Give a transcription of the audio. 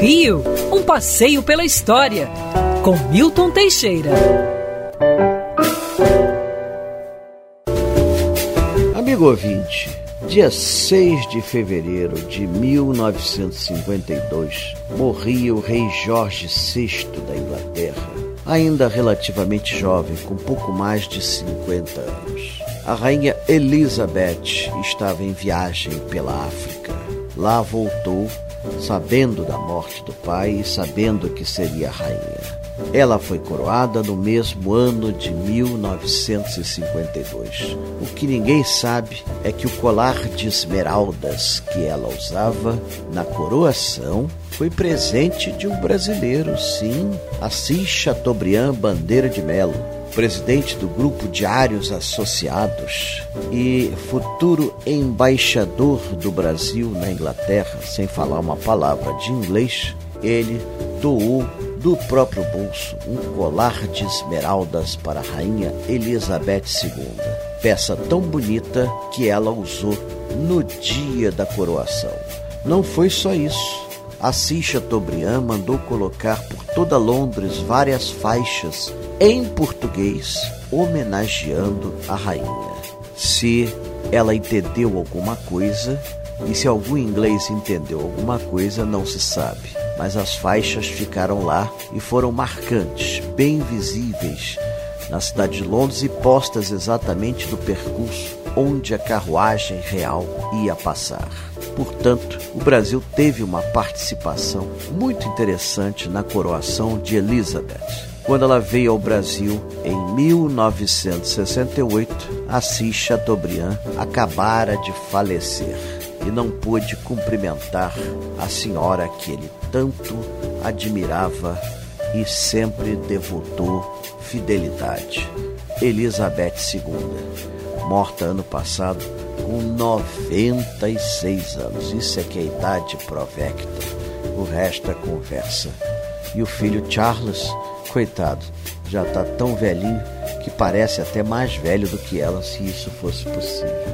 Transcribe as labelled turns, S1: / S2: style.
S1: Rio, um passeio pela história, com Milton Teixeira.
S2: Amigo ouvinte, dia 6 de fevereiro de 1952, morria o rei Jorge VI da Inglaterra, ainda relativamente jovem, com pouco mais de 50 anos. A rainha Elizabeth estava em viagem pela África. Lá voltou, sabendo da morte do pai e sabendo que seria rainha. Ela foi coroada no mesmo ano de 1952. O que ninguém sabe é que o colar de esmeraldas que ela usava na coroação foi presente de um brasileiro, sim, Assis Chateaubriand Bandeira de Melo presidente do grupo Diários Associados e futuro embaixador do Brasil na Inglaterra, sem falar uma palavra de inglês, ele doou do próprio bolso um colar de esmeraldas para a rainha Elizabeth II. Peça tão bonita que ela usou no dia da coroação. Não foi só isso. Assis Chateaubriand mandou colocar por toda Londres várias faixas em português homenageando a rainha. Se ela entendeu alguma coisa e se algum inglês entendeu alguma coisa, não se sabe. Mas as faixas ficaram lá e foram marcantes, bem visíveis na cidade de Londres e postas exatamente no percurso onde a carruagem real ia passar. Portanto, o Brasil teve uma participação muito interessante na coroação de Elizabeth. Quando ela veio ao Brasil em 1968, Assis Chateaubriand acabara de falecer e não pôde cumprimentar a senhora que ele tanto admirava e sempre devotou fidelidade. Elizabeth II, morta ano passado com 96 anos. Isso é que é a idade provecta. O resto é conversa. E o filho Charles, coitado, já está tão velhinho que parece até mais velho do que ela, se isso fosse possível.